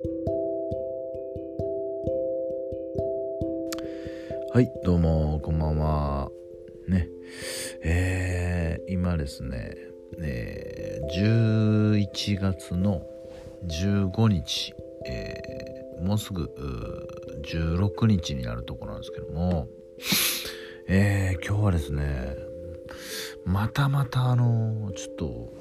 はいどうもこんばんは。ね。えー、今ですね、えー、11月の15日、えー、もうすぐ16日になるとこなんですけども、えー、今日はですねまたまたあのちょっと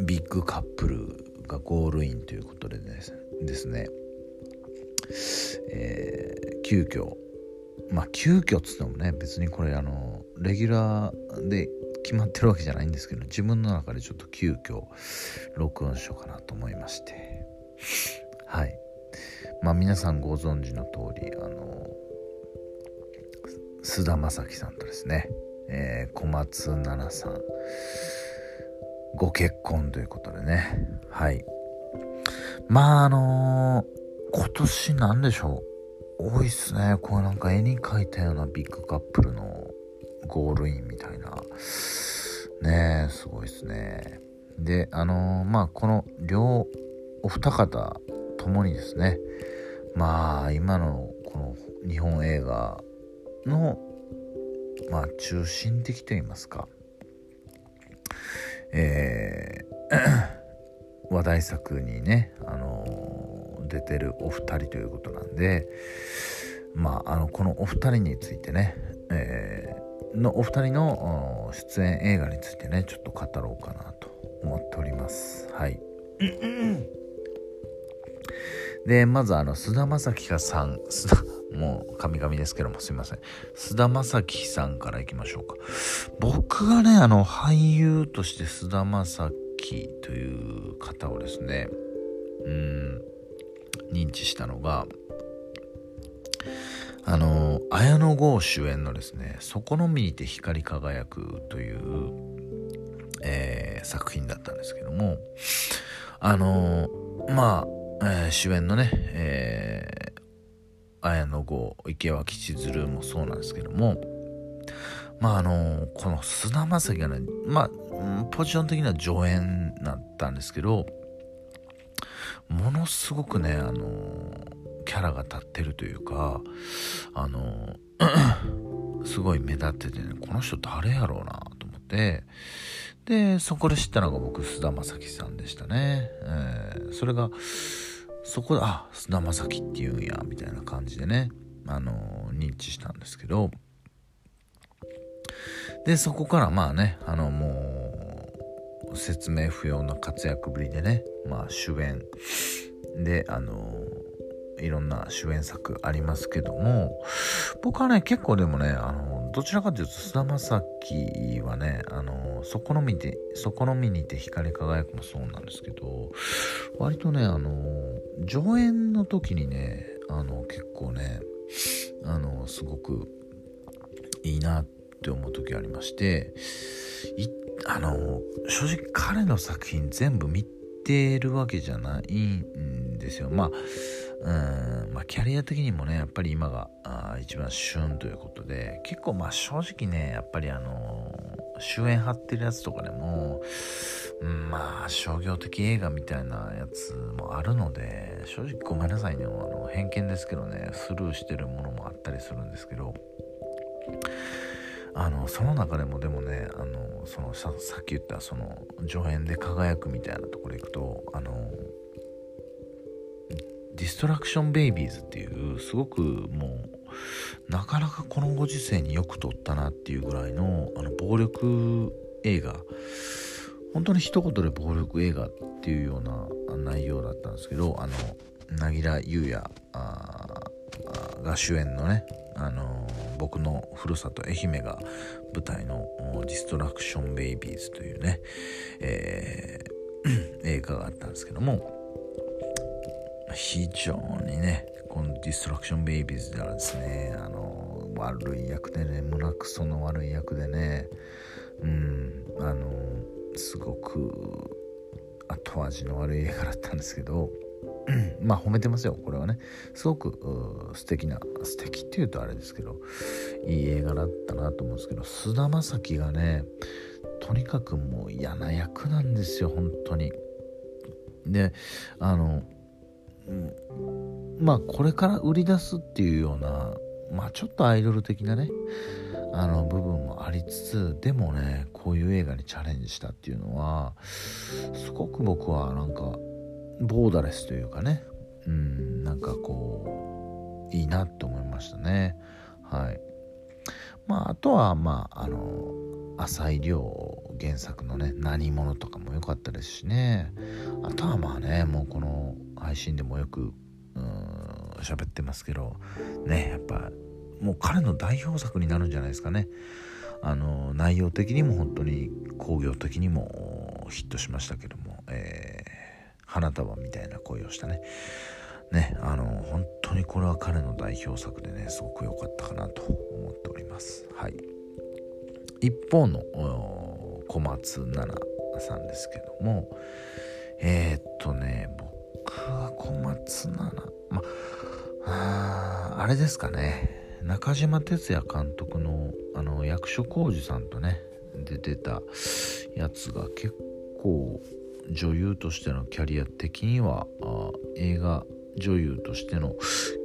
ビッグカップルがゴールインということでですね、えー、急遽。まあ急遽っつってもね別にこれあのレギュラーで決まってるわけじゃないんですけど自分の中でちょっと急遽録音しようかなと思いまして。はい。まあ皆さんご存知の通りあの菅田将暉さんとですね、えー、小松菜奈さんご結婚ということでね。はい。まああのー、今年なんでしょう。多いっすね。こうなんか絵に描いたようなビッグカップルのゴールインみたいな。ねえすごいっすね。であのー、まあこの両お二方ともにですね。まあ今のこの日本映画のまあ中心的と言いますか。えー、話題作にね、あのー、出てるお二人ということなんでまああのこのお二人についてね、えー、のお二人の出演映画についてねちょっと語ろうかなと思っております。はい。でまずあの菅田将暉さんもう神々ですけどもすいません。菅田将暉さんからいきましょうか。僕がねあの俳優として菅田将暉という方をですねうん認知したのがあの綾野剛主演のですね「そこのみにて光り輝く」という、えー、作品だったんですけどもあのまあえー、主演のね、えー、綾野剛池脇千鶴もそうなんですけどもまああのこの菅田将暉がねまあポジション的には助演だったんですけどものすごくねあのキャラが立ってるというかあの すごい目立っててねこの人誰やろうなと思ってでそこで知ったのが僕菅田将暉さんでしたね、えー、それがそこであ菅田将暉っていうんやみたいな感じでねあの認知したんですけどでそこからまあねあのもう説明不要な活躍ぶりでねまあ主演。であのいろんな主演作ありますけども僕はね結構でもねあのどちらかというと菅田将暉はねあのそこのみでそこのみにて光り輝くもそうなんですけど割とねあの上演の時にねあの結構ねあのすごくいいなってって思う時ありましてあの正直彼の作品全部見てるわけじゃないんですよ。まあうんまあ、キャリア的にもねやっぱり今があ一番旬ということで結構まあ正直ねやっぱりあの主演張ってるやつとかでも、うん、まあ商業的映画みたいなやつもあるので正直ごめんなさいね。あの偏見ですけどねスルーしてるものもあったりするんですけどあのその中でもでもねあのそのさっき言ったその助演で輝くみたいなところ行くとあのディストラクションベイビーズっていうすごくもうなかなかこのご時世によく撮ったなっていうぐらいのあの暴力映画本当に一言で暴力映画っていうような内容だったんですけどあの柳楽優弥が主演のねあの僕のふるさと愛媛が舞台のディストラクションベイビーズというね、えー、映画があったんですけども非常にねこのディストラクションベイビーズではですねあの悪い役でね胸くその悪い役でねうんあのすごく後味の悪い映画だったんですけど まあ褒めてますよこれはね。すごく素敵な素敵っていうとあれですけどいい映画だったなと思うんですけど菅田将暉がねとにかくもう嫌な役なんですよ本当に。であのまあこれから売り出すっていうようなまあちょっとアイドル的なねあの部分もありつつでもねこういう映画にチャレンジしたっていうのはすごく僕はなんかボーダレスというかね。うんなんかこういいなって思いましたね。はい。まああとはまああの浅井亮原作のね何者とかも良かったですしね。あとはまあねもうこの配信でもよく喋ってますけどねやっぱもう彼の代表作になるんじゃないですかね。あの内容的にも本当に工業的にもヒットしましたけども、えー、花束みたいな声をしたね。ねあの本当にこれは彼の代表作でねすごく良かったかなと思っております。はい。一方の小松菜奈さんですけどもえー、っとね僕は小松菜奈まああれですかね。中島哲也監督のあの役所広司さんとね出てたやつが結構女優としてのキャリア的には映画女優としての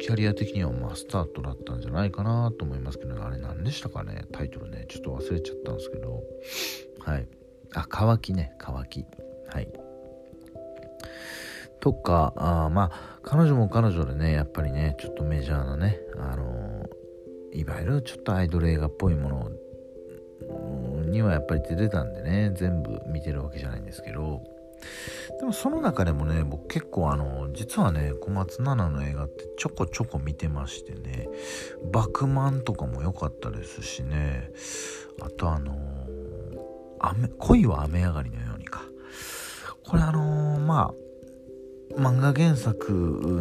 キャリア的にはまスタートだったんじゃないかなと思いますけどあれ何でしたかね？タイトルねちょっと忘れちゃったんですけど。はい。あ乾きね乾き。はい。とかあまあ彼女も彼女でねやっぱりねちょっとメジャーなねあのー、いわゆるちょっとアイドル映画っぽいものにはやっぱり出てたんでね全部見てるわけじゃないんですけど。でもその中でもね僕結構あの実はね小松菜奈の映画ってちょこちょこ見てましてね「バクマン」とかも良かったですしねあとあの雨恋は雨上がりのようにか。これあのー、まあ漫画原作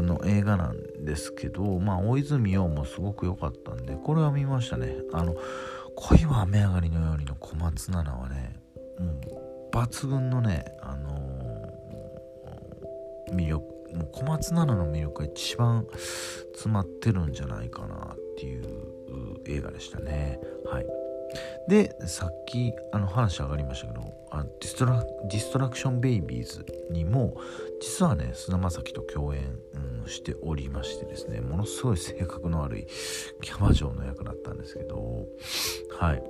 の映画なんですけどまあ大泉洋もすごく良かったんでこれは見ましたね。あの恋は雨上がりのようにの小松菜奈はねもう抜群のね、魅力もう小松菜奈の魅力が一番詰まってるんじゃないかなっていう映画でしたね。はい。でさっきあの話上がりましたけどあディストラディストラクション・ベイビーズにも実はね菅田将暉と共演、うん、しておりましてですねものすごい性格の悪いキャバ嬢の役だったんですけどはい。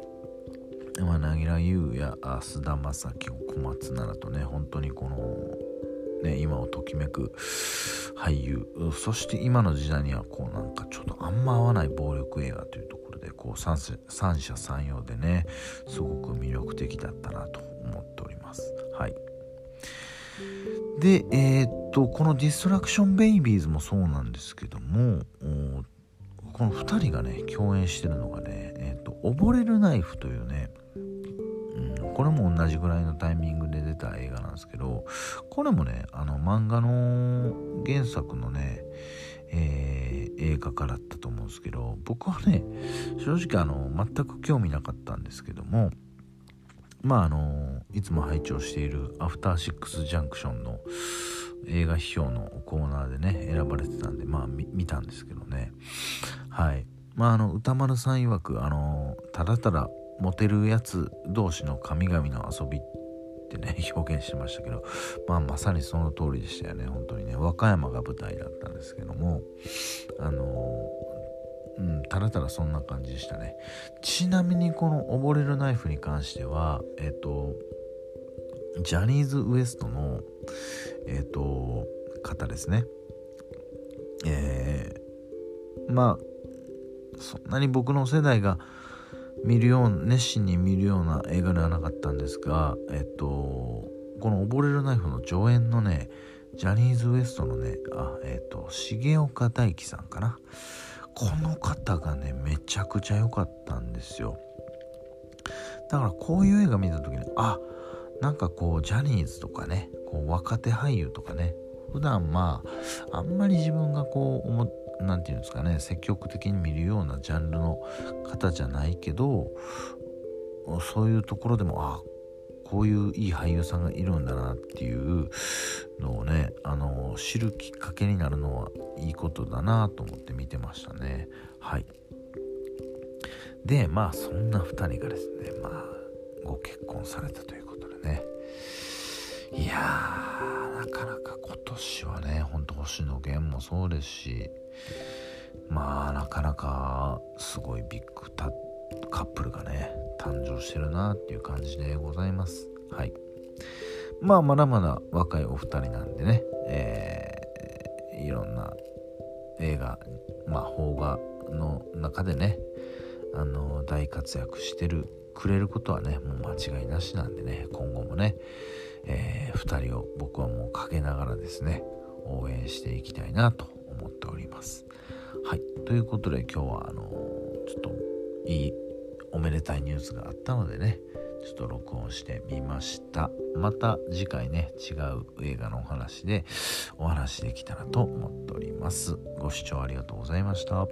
まあ、柳楽優弥や菅田将暉小松菜奈とね本当にこのね、今をときめく俳優。そして今の時代にはこうなんかちょっとあんま合わない暴力映画というところでこう三三者三様でねすごく魅力的だったなと思っております。はい。でえー、っとこのディストラクションベイビーズもそうなんですけどもこの2人がね共演してるのがねえー、っと溺れるナイフというねこれも同じぐらいのタイミングで出た映画なんですけどこれもねあの漫画の原作のね、えー、映画化だったと思うんですけど僕はね正直あの全く興味なかったんですけどもまああのいつも拝聴している「アフターシックス・ジャンクション」の映画批評のコーナーでね選ばれてたんでまあ見たんですけどね。はい。まああの歌丸さん曰くあのただただモテるやつ同士の神々の遊びってね 表現してましたけどまあまさにその通りでしたよね。本当にね。和歌山が舞台だったんですけどもあのうん、ただただそんな感じでしたね。ちなみにこの溺れるナイフに関してはえっ、とジャニーズ WEST のえっ、と方ですね。えー、まあそんなに僕の世代が見るよう熱心に見るような映画ではなかったんですがえっとこの「溺れるナイフ」の上演のねジャニーズ WEST のねあえっと重岡大樹さんかな。この方がねめちゃくちゃ良かったんですよ。だからこういう映画見た時にあなんかこうジャニーズとかねこう若手俳優とかね普段まああんまり自分がこう思何て言うんですかね積極的に見るようなジャンルの方じゃないけどそういうところでもあこういういい俳優さんがいるんだなっていうのをねあの知るきっかけになるのはいいことだなと思って見てましたね。はい。でまあそんな2人がですねまあご結婚されたということでね。いやーなかなか今年はねほんと星野源もそうですしまあなかなかすごいビッグカップルがね誕生してるなっていう感じでございます。はい。まあまだまだ若いお二人なんでね、えー、いろんな映画まあ邦画の中でねあの大活躍してるくれることはねもう間違いなしなんでね今後もね、えー、2人を僕はもう陰ながらですね応援していきたいなと思っております。はい。ということで今日はあのちょっといいおめでたいニュースがあったのでねちょっと録音してみました。また次回ね違う映画のお話でお話できたらと思っております。ご視聴ありがとうございました。